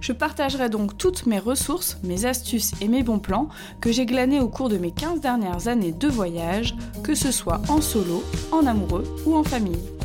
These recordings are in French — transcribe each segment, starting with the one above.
Je partagerai donc toutes mes ressources, mes astuces et mes bons plans que j'ai glanés au cours de mes 15 dernières années de voyage, que ce soit en solo, en amoureux ou en famille.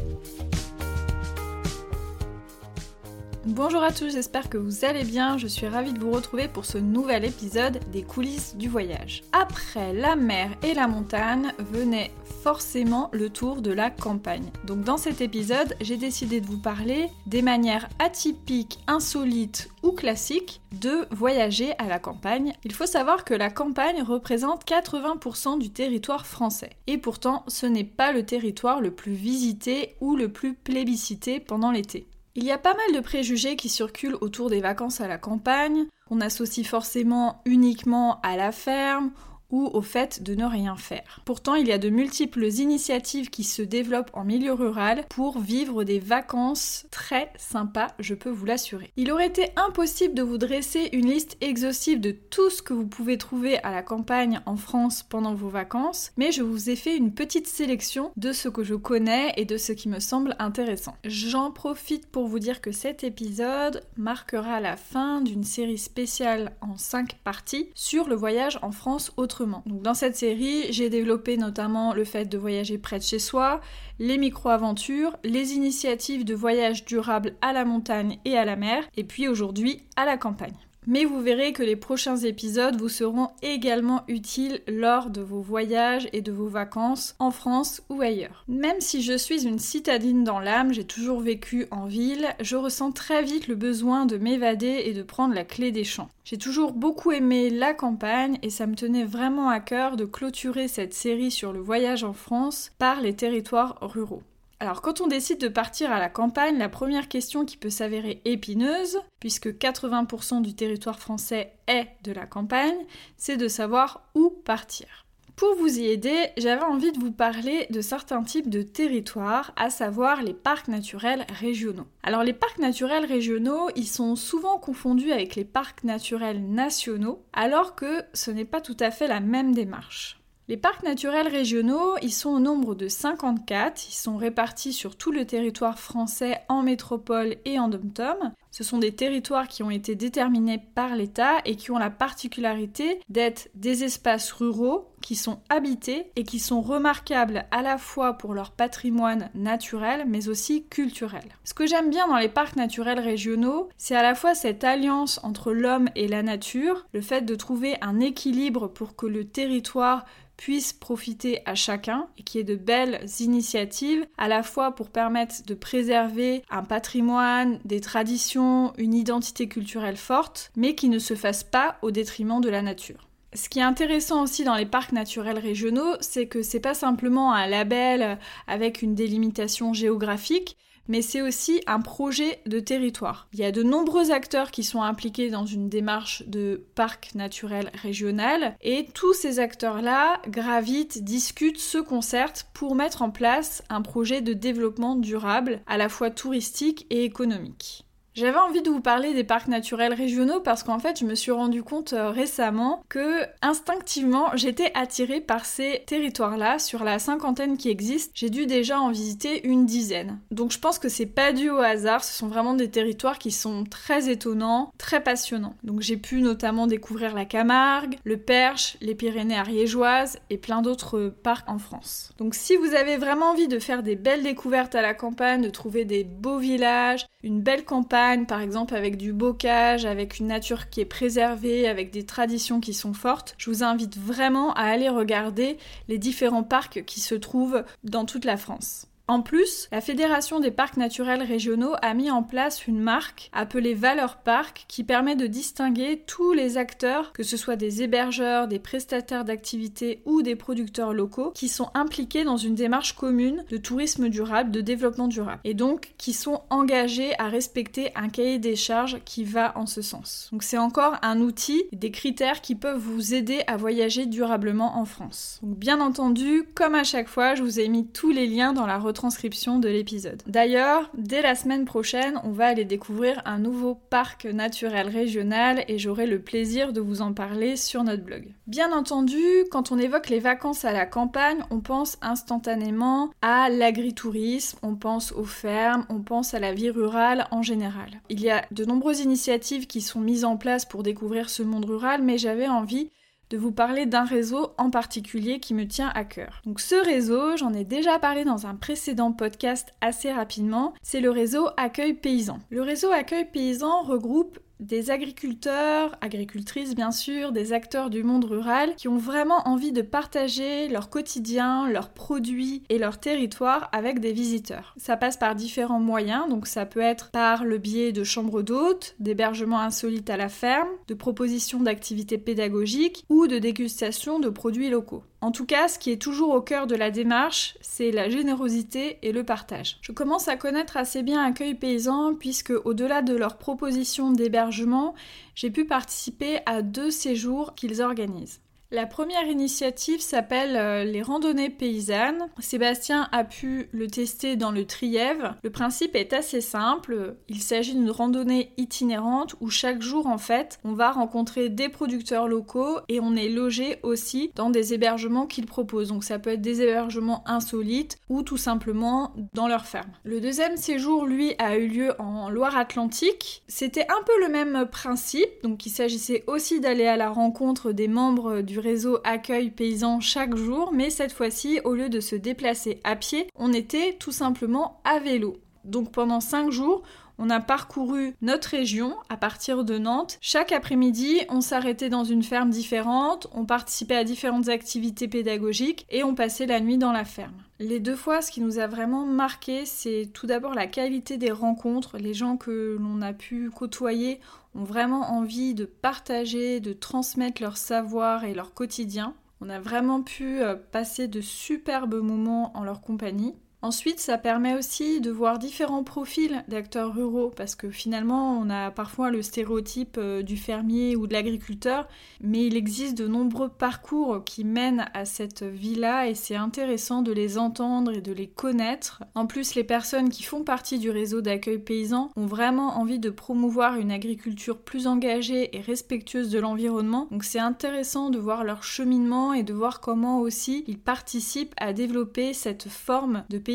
Bonjour à tous, j'espère que vous allez bien. Je suis ravie de vous retrouver pour ce nouvel épisode des coulisses du voyage. Après la mer et la montagne venait forcément le tour de la campagne. Donc dans cet épisode, j'ai décidé de vous parler des manières atypiques, insolites ou classiques de voyager à la campagne. Il faut savoir que la campagne représente 80% du territoire français. Et pourtant, ce n'est pas le territoire le plus visité ou le plus plébiscité pendant l'été. Il y a pas mal de préjugés qui circulent autour des vacances à la campagne. On associe forcément uniquement à la ferme ou au fait de ne rien faire. Pourtant, il y a de multiples initiatives qui se développent en milieu rural pour vivre des vacances très sympas, je peux vous l'assurer. Il aurait été impossible de vous dresser une liste exhaustive de tout ce que vous pouvez trouver à la campagne en France pendant vos vacances, mais je vous ai fait une petite sélection de ce que je connais et de ce qui me semble intéressant. J'en profite pour vous dire que cet épisode marquera la fin d'une série spéciale en 5 parties sur le voyage en France autrement dans cette série, j'ai développé notamment le fait de voyager près de chez soi, les micro-aventures, les initiatives de voyage durable à la montagne et à la mer, et puis aujourd'hui à la campagne. Mais vous verrez que les prochains épisodes vous seront également utiles lors de vos voyages et de vos vacances en France ou ailleurs. Même si je suis une citadine dans l'âme, j'ai toujours vécu en ville, je ressens très vite le besoin de m'évader et de prendre la clé des champs. J'ai toujours beaucoup aimé la campagne et ça me tenait vraiment à cœur de clôturer cette série sur le voyage en France par les territoires ruraux. Alors quand on décide de partir à la campagne, la première question qui peut s'avérer épineuse, puisque 80% du territoire français est de la campagne, c'est de savoir où partir. Pour vous y aider, j'avais envie de vous parler de certains types de territoires, à savoir les parcs naturels régionaux. Alors les parcs naturels régionaux, ils sont souvent confondus avec les parcs naturels nationaux, alors que ce n'est pas tout à fait la même démarche. Les parcs naturels régionaux, ils sont au nombre de 54, ils sont répartis sur tout le territoire français en métropole et en dom-tom. Ce sont des territoires qui ont été déterminés par l'État et qui ont la particularité d'être des espaces ruraux qui sont habités et qui sont remarquables à la fois pour leur patrimoine naturel mais aussi culturel. Ce que j'aime bien dans les parcs naturels régionaux, c'est à la fois cette alliance entre l'homme et la nature, le fait de trouver un équilibre pour que le territoire puisse profiter à chacun et qu'il y ait de belles initiatives à la fois pour permettre de préserver un patrimoine, des traditions, une identité culturelle forte, mais qui ne se fasse pas au détriment de la nature. Ce qui est intéressant aussi dans les parcs naturels régionaux, c'est que c'est pas simplement un label avec une délimitation géographique, mais c'est aussi un projet de territoire. Il y a de nombreux acteurs qui sont impliqués dans une démarche de parc naturel régional et tous ces acteurs-là gravitent, discutent, se concertent pour mettre en place un projet de développement durable à la fois touristique et économique. J'avais envie de vous parler des parcs naturels régionaux parce qu'en fait, je me suis rendu compte euh, récemment que instinctivement, j'étais attirée par ces territoires-là. Sur la cinquantaine qui existent, j'ai dû déjà en visiter une dizaine. Donc je pense que c'est pas dû au hasard, ce sont vraiment des territoires qui sont très étonnants, très passionnants. Donc j'ai pu notamment découvrir la Camargue, le Perche, les Pyrénées ariégeoises et plein d'autres parcs en France. Donc si vous avez vraiment envie de faire des belles découvertes à la campagne, de trouver des beaux villages, une belle campagne, par exemple avec du bocage, avec une nature qui est préservée, avec des traditions qui sont fortes, je vous invite vraiment à aller regarder les différents parcs qui se trouvent dans toute la France. En plus, la Fédération des parcs naturels régionaux a mis en place une marque appelée Valeur Parc qui permet de distinguer tous les acteurs, que ce soit des hébergeurs, des prestataires d'activités ou des producteurs locaux, qui sont impliqués dans une démarche commune de tourisme durable, de développement durable, et donc qui sont engagés à respecter un cahier des charges qui va en ce sens. Donc c'est encore un outil, des critères qui peuvent vous aider à voyager durablement en France. Donc bien entendu, comme à chaque fois, je vous ai mis tous les liens dans la retranscription de l'épisode. D'ailleurs, dès la semaine prochaine, on va aller découvrir un nouveau parc naturel régional et j'aurai le plaisir de vous en parler sur notre blog. Bien entendu, quand on évoque les vacances à la campagne, on pense instantanément à l'agritourisme, on pense aux fermes, on pense à la vie rurale en général. Il y a de nombreuses initiatives qui sont mises en place pour découvrir ce monde rural, mais j'avais envie de vous parler d'un réseau en particulier qui me tient à cœur. Donc ce réseau, j'en ai déjà parlé dans un précédent podcast assez rapidement, c'est le réseau Accueil Paysan. Le réseau Accueil Paysan regroupe des agriculteurs, agricultrices bien sûr, des acteurs du monde rural qui ont vraiment envie de partager leur quotidien, leurs produits et leur territoire avec des visiteurs. Ça passe par différents moyens, donc ça peut être par le biais de chambres d'hôtes, d'hébergements insolites à la ferme, de propositions d'activités pédagogiques ou de dégustation de produits locaux. En tout cas, ce qui est toujours au cœur de la démarche, c'est la générosité et le partage. Je commence à connaître assez bien Accueil Paysan puisque au-delà de leurs propositions d'hébergement, j'ai pu participer à deux séjours qu'ils organisent. La première initiative s'appelle euh, les randonnées paysannes. Sébastien a pu le tester dans le Trièvre. Le principe est assez simple. Il s'agit d'une randonnée itinérante où chaque jour en fait on va rencontrer des producteurs locaux et on est logé aussi dans des hébergements qu'ils proposent. Donc ça peut être des hébergements insolites ou tout simplement dans leur ferme. Le deuxième séjour lui a eu lieu en Loire-Atlantique. C'était un peu le même principe. Donc il s'agissait aussi d'aller à la rencontre des membres du réseau accueil paysan chaque jour, mais cette fois-ci, au lieu de se déplacer à pied, on était tout simplement à vélo. Donc pendant 5 jours, on a parcouru notre région à partir de Nantes. Chaque après-midi, on s'arrêtait dans une ferme différente, on participait à différentes activités pédagogiques et on passait la nuit dans la ferme. Les deux fois, ce qui nous a vraiment marqué, c'est tout d'abord la qualité des rencontres. Les gens que l'on a pu côtoyer ont vraiment envie de partager, de transmettre leur savoir et leur quotidien. On a vraiment pu euh, passer de superbes moments en leur compagnie. Ensuite, ça permet aussi de voir différents profils d'acteurs ruraux parce que finalement, on a parfois le stéréotype euh, du fermier ou de l'agriculteur, mais il existe de nombreux parcours qui mènent à cette vie-là et c'est intéressant de les entendre et de les connaître. En plus, les personnes qui font partie du réseau d'accueil paysan ont vraiment envie de promouvoir une agriculture plus engagée et respectueuse de l'environnement. Donc c'est intéressant de voir leur cheminement et de voir comment aussi ils participent à développer cette forme de paysan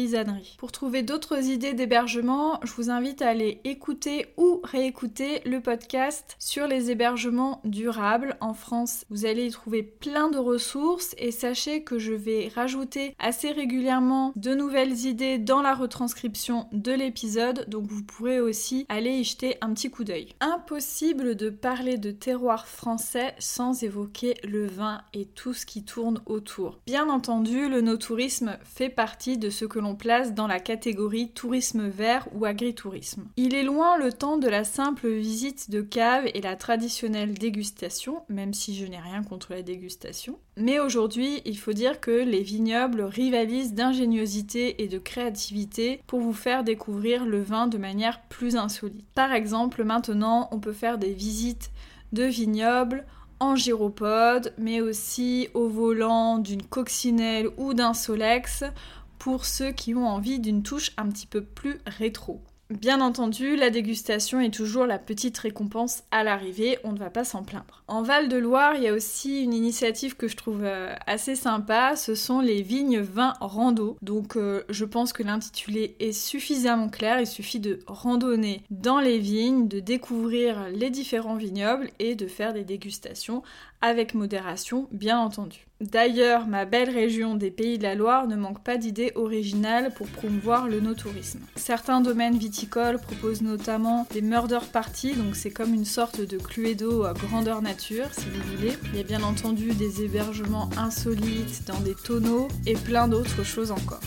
pour trouver d'autres idées d'hébergement, je vous invite à aller écouter ou réécouter le podcast sur les hébergements durables en France. Vous allez y trouver plein de ressources et sachez que je vais rajouter assez régulièrement de nouvelles idées dans la retranscription de l'épisode, donc vous pourrez aussi aller y jeter un petit coup d'œil. Impossible de parler de terroir français sans évoquer le vin et tout ce qui tourne autour. Bien entendu, le no-tourisme fait partie de ce que l'on place dans la catégorie tourisme vert ou agritourisme. Il est loin le temps de la simple visite de cave et la traditionnelle dégustation, même si je n'ai rien contre la dégustation. Mais aujourd'hui, il faut dire que les vignobles rivalisent d'ingéniosité et de créativité pour vous faire découvrir le vin de manière plus insolite. Par exemple, maintenant, on peut faire des visites de vignobles en gyropode, mais aussi au volant d'une coccinelle ou d'un solex pour ceux qui ont envie d'une touche un petit peu plus rétro. Bien entendu, la dégustation est toujours la petite récompense à l'arrivée, on ne va pas s'en plaindre. En Val-de-Loire, il y a aussi une initiative que je trouve euh, assez sympa, ce sont les vignes vins rando. Donc euh, je pense que l'intitulé est suffisamment clair, il suffit de randonner dans les vignes, de découvrir les différents vignobles et de faire des dégustations avec modération, bien entendu. D'ailleurs, ma belle région des Pays de la Loire ne manque pas d'idées originales pour promouvoir le no-tourisme. Certains domaines viticoles proposent notamment des murder parties, donc c'est comme une sorte de cluedo à grandeur nature, si vous voulez. Il y a bien entendu des hébergements insolites dans des tonneaux et plein d'autres choses encore.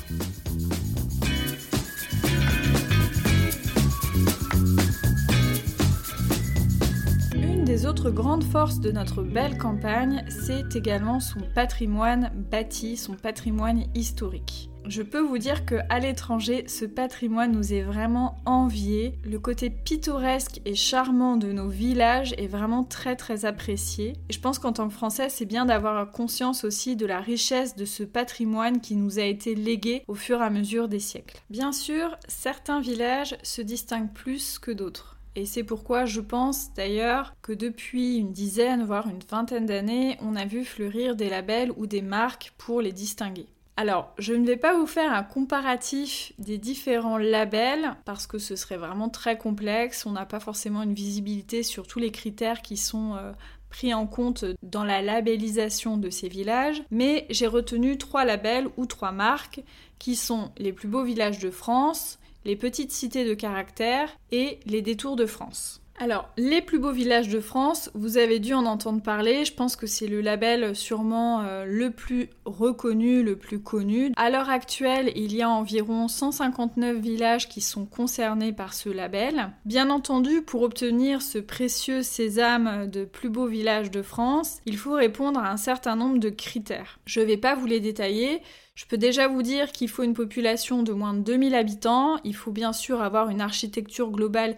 Autre grande force de notre belle campagne, c'est également son patrimoine bâti, son patrimoine historique. Je peux vous dire que à l'étranger, ce patrimoine nous est vraiment envié. Le côté pittoresque et charmant de nos villages est vraiment très très apprécié. Et je pense qu'en tant que Français, c'est bien d'avoir conscience aussi de la richesse de ce patrimoine qui nous a été légué au fur et à mesure des siècles. Bien sûr, certains villages se distinguent plus que d'autres. Et c'est pourquoi je pense d'ailleurs que depuis une dizaine, voire une vingtaine d'années, on a vu fleurir des labels ou des marques pour les distinguer. Alors, je ne vais pas vous faire un comparatif des différents labels parce que ce serait vraiment très complexe. On n'a pas forcément une visibilité sur tous les critères qui sont euh, pris en compte dans la labellisation de ces villages. Mais j'ai retenu trois labels ou trois marques qui sont les plus beaux villages de France, les petites cités de caractère et les détours de France. Alors, les plus beaux villages de France, vous avez dû en entendre parler, je pense que c'est le label sûrement euh, le plus reconnu, le plus connu. À l'heure actuelle, il y a environ 159 villages qui sont concernés par ce label. Bien entendu, pour obtenir ce précieux sésame de plus beaux villages de France, il faut répondre à un certain nombre de critères. Je ne vais pas vous les détailler, je peux déjà vous dire qu'il faut une population de moins de 2000 habitants, il faut bien sûr avoir une architecture globale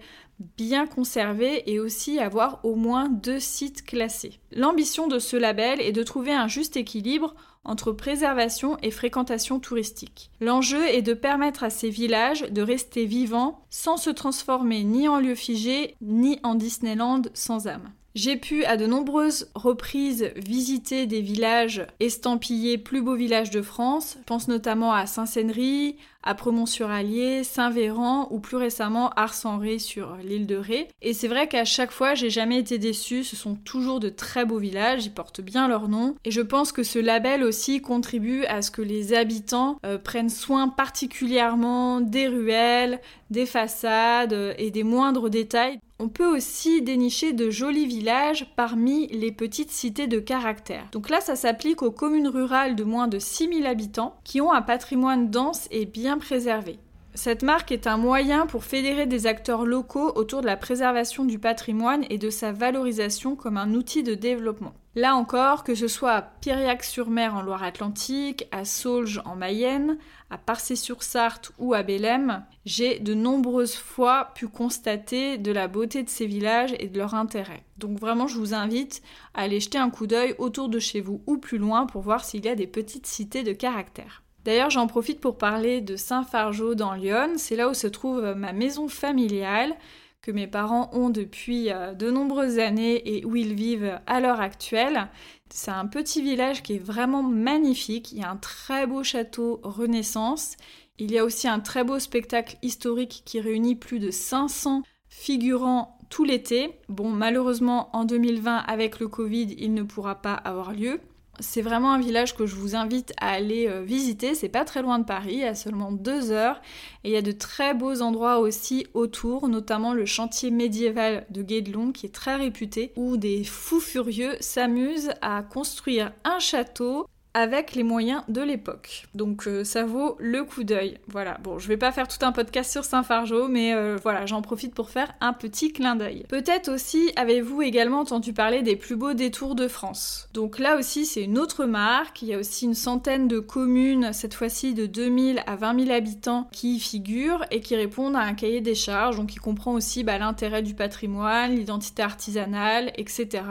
bien conservé et aussi avoir au moins deux sites classés. L'ambition de ce label est de trouver un juste équilibre entre préservation et fréquentation touristique. L'enjeu est de permettre à ces villages de rester vivants sans se transformer ni en lieu figé ni en Disneyland sans âme. J'ai pu à de nombreuses reprises visiter des villages estampillés plus beaux villages de France. Je pense notamment à Saint-Sénery, à Premont-sur-Allier, Saint-Véran ou plus récemment Ars-en-Ré sur l'île de Ré. Et c'est vrai qu'à chaque fois, j'ai jamais été déçue. Ce sont toujours de très beaux villages, ils portent bien leur nom. Et je pense que ce label aussi contribue à ce que les habitants euh, prennent soin particulièrement des ruelles, des façades euh, et des moindres détails. On peut aussi dénicher de jolis villages parmi les petites cités de caractère. Donc là, ça s'applique aux communes rurales de moins de 6000 habitants qui ont un patrimoine dense et bien préservé. Cette marque est un moyen pour fédérer des acteurs locaux autour de la préservation du patrimoine et de sa valorisation comme un outil de développement. Là encore, que ce soit à Piriac-sur-Mer en Loire-Atlantique, à Saulges en Mayenne, à Parcé-sur-Sarthe ou à Bélem, j'ai de nombreuses fois pu constater de la beauté de ces villages et de leur intérêt. Donc vraiment, je vous invite à aller jeter un coup d'œil autour de chez vous ou plus loin pour voir s'il y a des petites cités de caractère. D'ailleurs, j'en profite pour parler de Saint-Fargeau dans Lyon, c'est là où se trouve ma maison familiale que mes parents ont depuis euh, de nombreuses années et où ils vivent à l'heure actuelle. C'est un petit village qui est vraiment magnifique. Il y a un très beau château Renaissance. Il y a aussi un très beau spectacle historique qui réunit plus de 500 figurants tout l'été. Bon, malheureusement, en 2020, avec le Covid, il ne pourra pas avoir lieu. C'est vraiment un village que je vous invite à aller euh, visiter. C'est pas très loin de Paris, à seulement deux heures. Et il y a de très beaux endroits aussi autour, notamment le chantier médiéval de Guédelon qui est très réputé, où des fous furieux s'amusent à construire un château avec les moyens de l'époque. Donc euh, ça vaut le coup d'œil. Voilà, bon, je vais pas faire tout un podcast sur Saint-Fargeau, mais euh, voilà, j'en profite pour faire un petit clin d'œil. Peut-être aussi avez-vous également entendu parler des plus beaux détours de France. Donc là aussi, c'est une autre marque. Il y a aussi une centaine de communes, cette fois-ci de 2000 à 20 000 habitants, qui y figurent et qui répondent à un cahier des charges, donc qui comprend aussi bah, l'intérêt du patrimoine, l'identité artisanale, etc.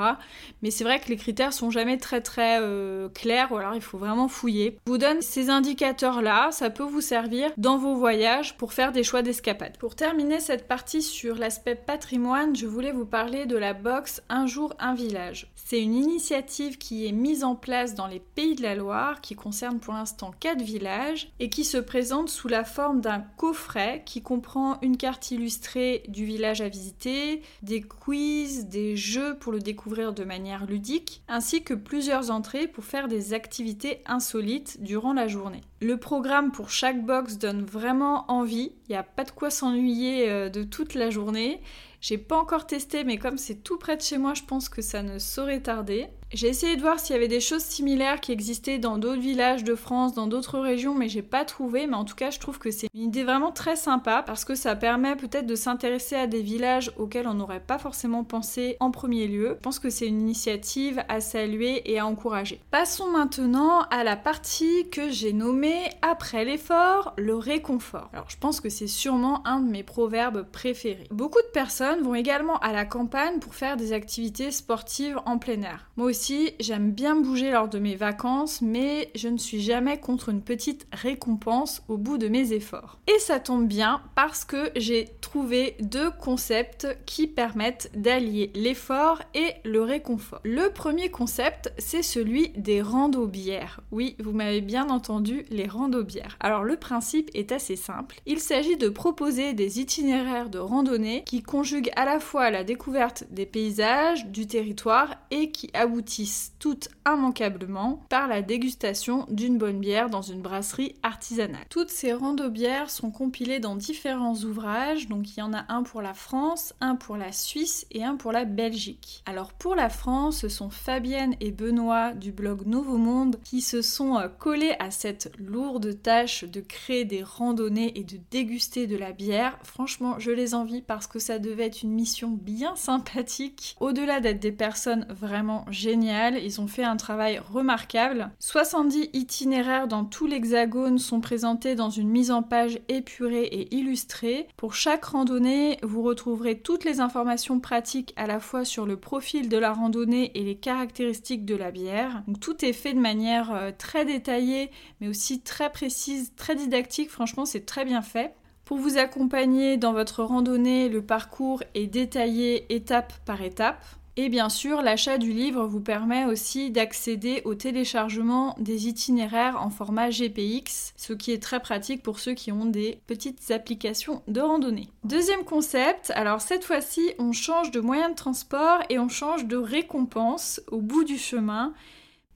Mais c'est vrai que les critères sont jamais très très euh, clairs. Voilà, il faut vraiment fouiller. Vous donne ces indicateurs-là, ça peut vous servir dans vos voyages pour faire des choix d'escapade. Pour terminer cette partie sur l'aspect patrimoine, je voulais vous parler de la box Un jour un village. C'est une initiative qui est mise en place dans les Pays de la Loire, qui concerne pour l'instant 4 villages, et qui se présente sous la forme d'un coffret qui comprend une carte illustrée du village à visiter, des quiz, des jeux pour le découvrir de manière ludique, ainsi que plusieurs entrées pour faire des activités insolites durant la journée. Le programme pour chaque box donne vraiment envie, il n'y a pas de quoi s'ennuyer euh, de toute la journée. J'ai pas encore testé, mais comme c'est tout près de chez moi, je pense que ça ne saurait tarder. J'ai essayé de voir s'il y avait des choses similaires qui existaient dans d'autres villages de France, dans d'autres régions, mais j'ai pas trouvé. Mais en tout cas, je trouve que c'est une idée vraiment très sympa parce que ça permet peut-être de s'intéresser à des villages auxquels on n'aurait pas forcément pensé en premier lieu. Je pense que c'est une initiative à saluer et à encourager. Passons maintenant à la partie que j'ai nommée après l'effort, le réconfort. Alors je pense que c'est sûrement un de mes proverbes préférés. Beaucoup de personnes vont également à la campagne pour faire des activités sportives en plein air. Moi aussi, j'aime bien bouger lors de mes vacances, mais je ne suis jamais contre une petite récompense au bout de mes efforts. Et ça tombe bien parce que j'ai trouvé deux concepts qui permettent d'allier l'effort et le réconfort. Le premier concept, c'est celui des rando-bières. Oui, vous m'avez bien entendu, les rando-bières. Alors le principe est assez simple. Il s'agit de proposer des itinéraires de randonnée qui conjuguent à la fois la découverte des paysages, du territoire et qui aboutissent toutes immanquablement par la dégustation d'une bonne bière dans une brasserie artisanale. Toutes ces rando-bières sont compilées dans différents ouvrages, donc il y en a un pour la France, un pour la Suisse et un pour la Belgique. Alors pour la France, ce sont Fabienne et Benoît du blog Nouveau Monde qui se sont euh, collés à cette lourde tâche de créer des randonnées et de déguster de la bière. Franchement, je les envie parce que ça devait être une mission bien sympathique. Au-delà d'être des personnes vraiment géniales, ils ont fait un travail remarquable. 70 itinéraires dans tout l'hexagone sont présentés dans une mise en page épurée et illustrée. Pour chaque randonnée, vous retrouverez toutes les informations pratiques à la fois sur le profil de la randonnée et les caractéristiques de la bière. Tout est fait de manière euh, très détaillée, mais aussi très précise, très didactique. Franchement, c'est très bien fait. Pour vous accompagner dans votre randonnée, le parcours est détaillé étape par étape. Et bien sûr, l'achat du livre vous permet aussi d'accéder au téléchargement des itinéraires en format GPX, ce qui est très pratique pour ceux qui ont des petites applications de randonnée. Deuxième concept, alors cette fois-ci, on change de moyen de transport et on change de récompense au bout du chemin.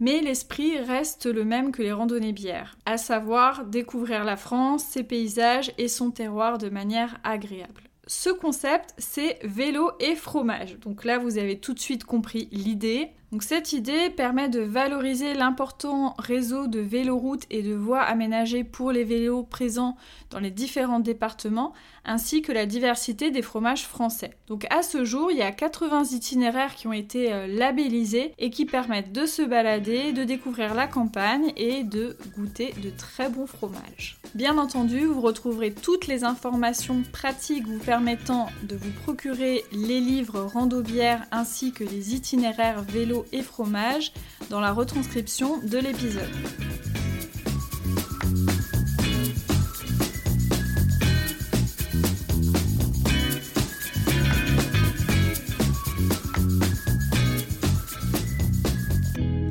Mais l'esprit reste le même que les randonnées bières, à savoir découvrir la France, ses paysages et son terroir de manière agréable ce concept, c'est vélo et fromage. Donc là, vous avez tout de suite compris l'idée. Cette idée permet de valoriser l'important réseau de véloroutes et de voies aménagées pour les vélos présents dans les différents départements, ainsi que la diversité des fromages français. Donc à ce jour, il y a 80 itinéraires qui ont été euh, labellisés et qui permettent de se balader, de découvrir la campagne et de goûter de très bons fromages. Bien entendu, vous retrouverez toutes les informations pratiques vous permettant de vous procurer les livres rando bière ainsi que les itinéraires vélo et fromage dans la retranscription de l'épisode.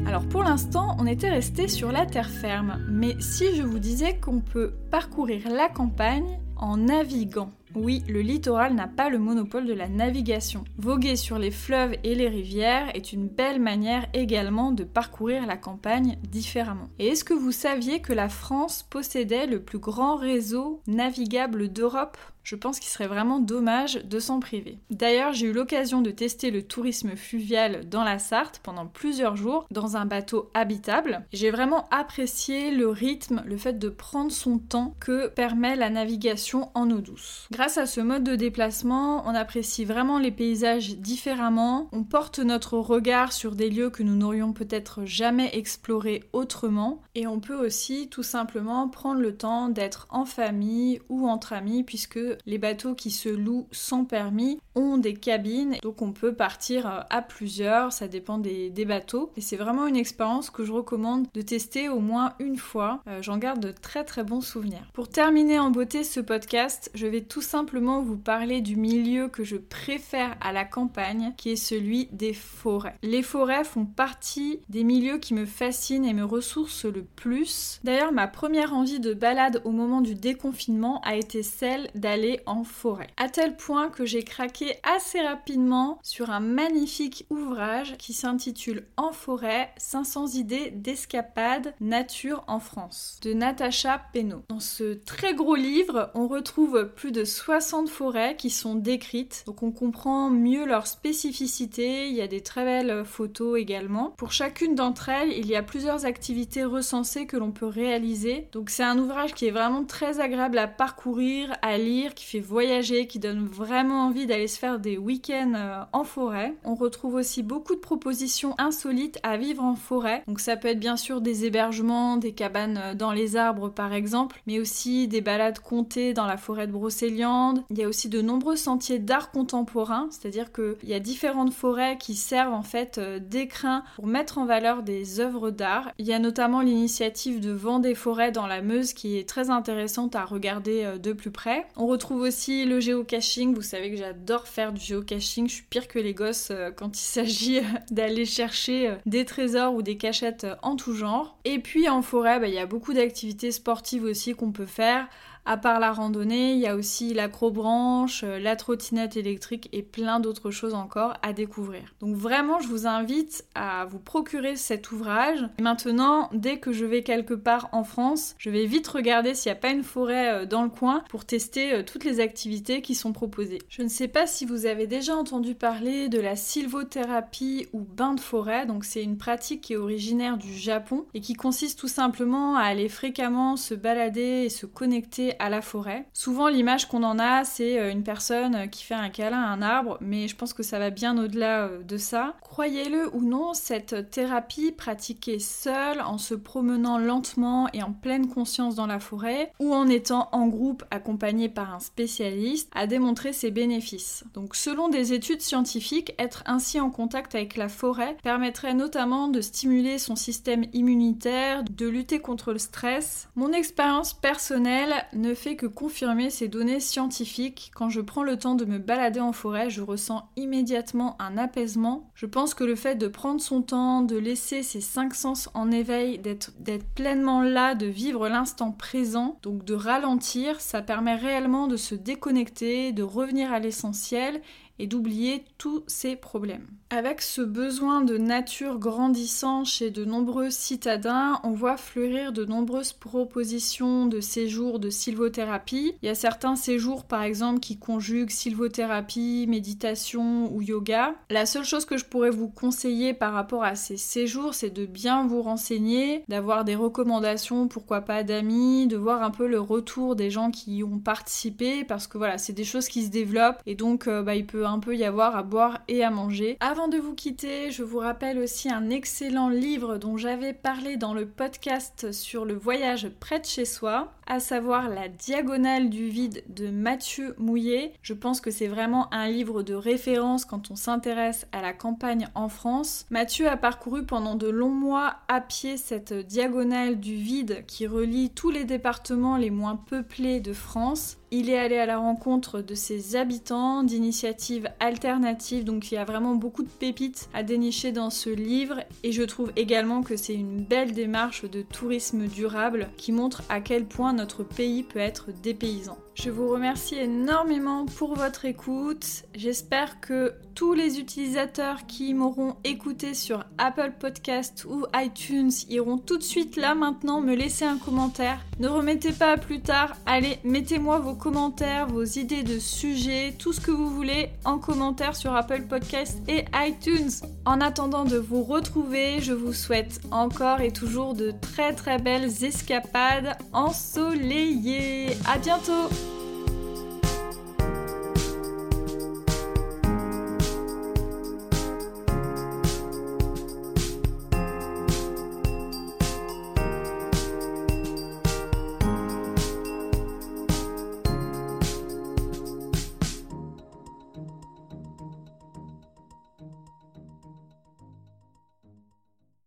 Alors pour l'instant, on était resté sur la terre ferme, mais si je vous disais qu'on peut parcourir la campagne en naviguant oui, le littoral n'a pas le monopole de la navigation. Voguer sur les fleuves et les rivières est une belle manière également de parcourir la campagne différemment. Et est-ce que vous saviez que la France possédait le plus grand réseau navigable d'Europe? Je pense qu'il serait vraiment dommage de s'en priver. D'ailleurs, j'ai eu l'occasion de tester le tourisme fluvial dans la Sarthe pendant plusieurs jours dans un bateau habitable. J'ai vraiment apprécié le rythme, le fait de prendre son temps que permet la navigation en eau douce. À ce mode de déplacement, on apprécie vraiment les paysages différemment, on porte notre regard sur des lieux que nous n'aurions peut-être jamais explorés autrement, et on peut aussi tout simplement prendre le temps d'être en famille ou entre amis puisque les bateaux qui se louent sans permis ont des cabines, donc on peut partir euh, à plusieurs, ça dépend des, bateaux. Et c'est vraiment une expérience que je recommande de tester au moins une fois. Euh, j'en garde de très très bons souvenirs. Pour terminer en beauté ce podcast, je vais tout simplement vous parler du milieu que je préfère à la campagne, qui est celui des forêts. Les forêts font partie des milieux qui me fascinent et me ressourcent le plus. D'ailleurs, ma première envie de balade au moment du déconfinement a été celle d'aller en forêt. À tel point que j'ai craqué assez rapidement sur un magnifique ouvrage qui s'intitule En forêt 500 idées d'escapade nature en France de Natacha Penaud. Dans ce très gros livre, on retrouve plus de 60 forêts qui sont décrites, donc on comprend mieux leurs spécificités, il y a des très belles photos également. Pour chacune d'entre elles, il y a plusieurs activités recensées que l'on peut réaliser. Donc c'est un ouvrage qui est vraiment très agréable à parcourir, à lire, qui fait voyager, qui donne vraiment envie d'aller faire des week-ends euh, en forêt. On retrouve aussi beaucoup de propositions insolites à vivre en forêt. Donc ça peut être bien sûr des hébergements, des cabanes euh, dans les arbres par exemple, mais aussi des balades comptées dans la forêt de Brocéliande. Il y a aussi de nombreux sentiers d'art contemporain, c'est-à-dire qu'il y a différentes forêts qui servent en fait euh, d'écrins pour mettre en valeur des œuvres d'art. Il y a notamment l'initiative de Vent des forêts dans la Meuse qui est très intéressante à regarder de plus près. On retrouve aussi le géocaching, vous savez que j'adore faire du géocaching, je suis pire que les gosses euh, quand il s'agit euh, d'aller chercher euh, des trésors ou des cachettes en tout genre. Et puis en forêt, bah, il y a beaucoup d'activités sportives aussi qu'on peut faire à part la randonnée, il y a aussi l'acrobranche, euh, la trottinette électrique et plein d'autres choses encore à découvrir. Donc vraiment, je vous invite à vous procurer cet ouvrage. maintenant, dès que je vais quelque part en France, je vais vite regarder s'il n'y a pas une forêt euh, dans le coin pour tester euh, toutes les activités qui sont proposées. Je ne sais pas si vous avez déjà entendu parler de la sylvothérapie ou bain de forêt. Donc c'est une pratique qui est originaire du Japon et qui consiste tout simplement à aller fréquemment se balader et se connecter à la forêt. Souvent, l'image qu'on en a, c'est euh, une personne qui fait un câlin à un arbre, mais je pense que ça va bien au-delà euh, de ça. Croyez-le ou non, cette thérapie pratiquée seule, en se promenant lentement et en pleine conscience dans la forêt, ou en étant en groupe accompagné par un spécialiste, a démontré ses bénéfices. Donc, selon des études scientifiques, être ainsi en contact avec la forêt permettrait notamment de stimuler son système immunitaire, de lutter contre le stress. Mon expérience personnelle ne fait que confirmer ces données scientifiques. Quand je prends le temps de me balader en forêt, je ressens immédiatement un apaisement. Je pense que le fait de prendre son temps, de laisser ses cinq sens en éveil, d'être pleinement là, de vivre l'instant présent, donc de ralentir, ça permet réellement de se déconnecter, de revenir à l'essentiel et d'oublier tous ces problèmes. Avec ce besoin de nature grandissant chez de nombreux citadins, on voit fleurir de nombreuses propositions de séjours de sylvothérapie. Il y a certains séjours par exemple qui conjuguent sylvothérapie, méditation ou yoga. La seule chose que je pourrais vous conseiller par rapport à ces séjours, c'est de bien vous renseigner, d'avoir des recommandations, pourquoi pas d'amis, de voir un peu le retour des gens qui y ont participé parce que voilà, c'est des choses qui se développent et donc euh, bah, il un peu y avoir à boire et à manger. Avant de vous quitter, je vous rappelle aussi un excellent livre dont j'avais parlé dans le podcast sur le voyage près de chez soi, à savoir La diagonale du vide de Mathieu Mouillet. Je pense que c'est vraiment un livre de référence quand on s'intéresse à la campagne en France. Mathieu a parcouru pendant de longs mois à pied cette diagonale du vide qui relie tous les départements les moins peuplés de France. Il est allé à la rencontre de ses habitants, d'initiatives alternatives, donc il y a vraiment beaucoup de pépites à dénicher dans ce livre et je trouve également que c'est une belle démarche de tourisme durable qui montre à quel point notre pays peut être dépaysant. Je vous remercie énormément pour votre écoute. J'espère que tous les utilisateurs qui m'auront écouté sur Apple Podcast ou iTunes iront tout de suite là maintenant me laisser un commentaire. Ne remettez pas à plus tard. Allez, mettez-moi vos commentaires, vos idées de sujets, tout ce que vous voulez en commentaire sur Apple Podcast et iTunes. En attendant de vous retrouver, je vous souhaite encore et toujours de très très belles escapades ensoleillées. À bientôt!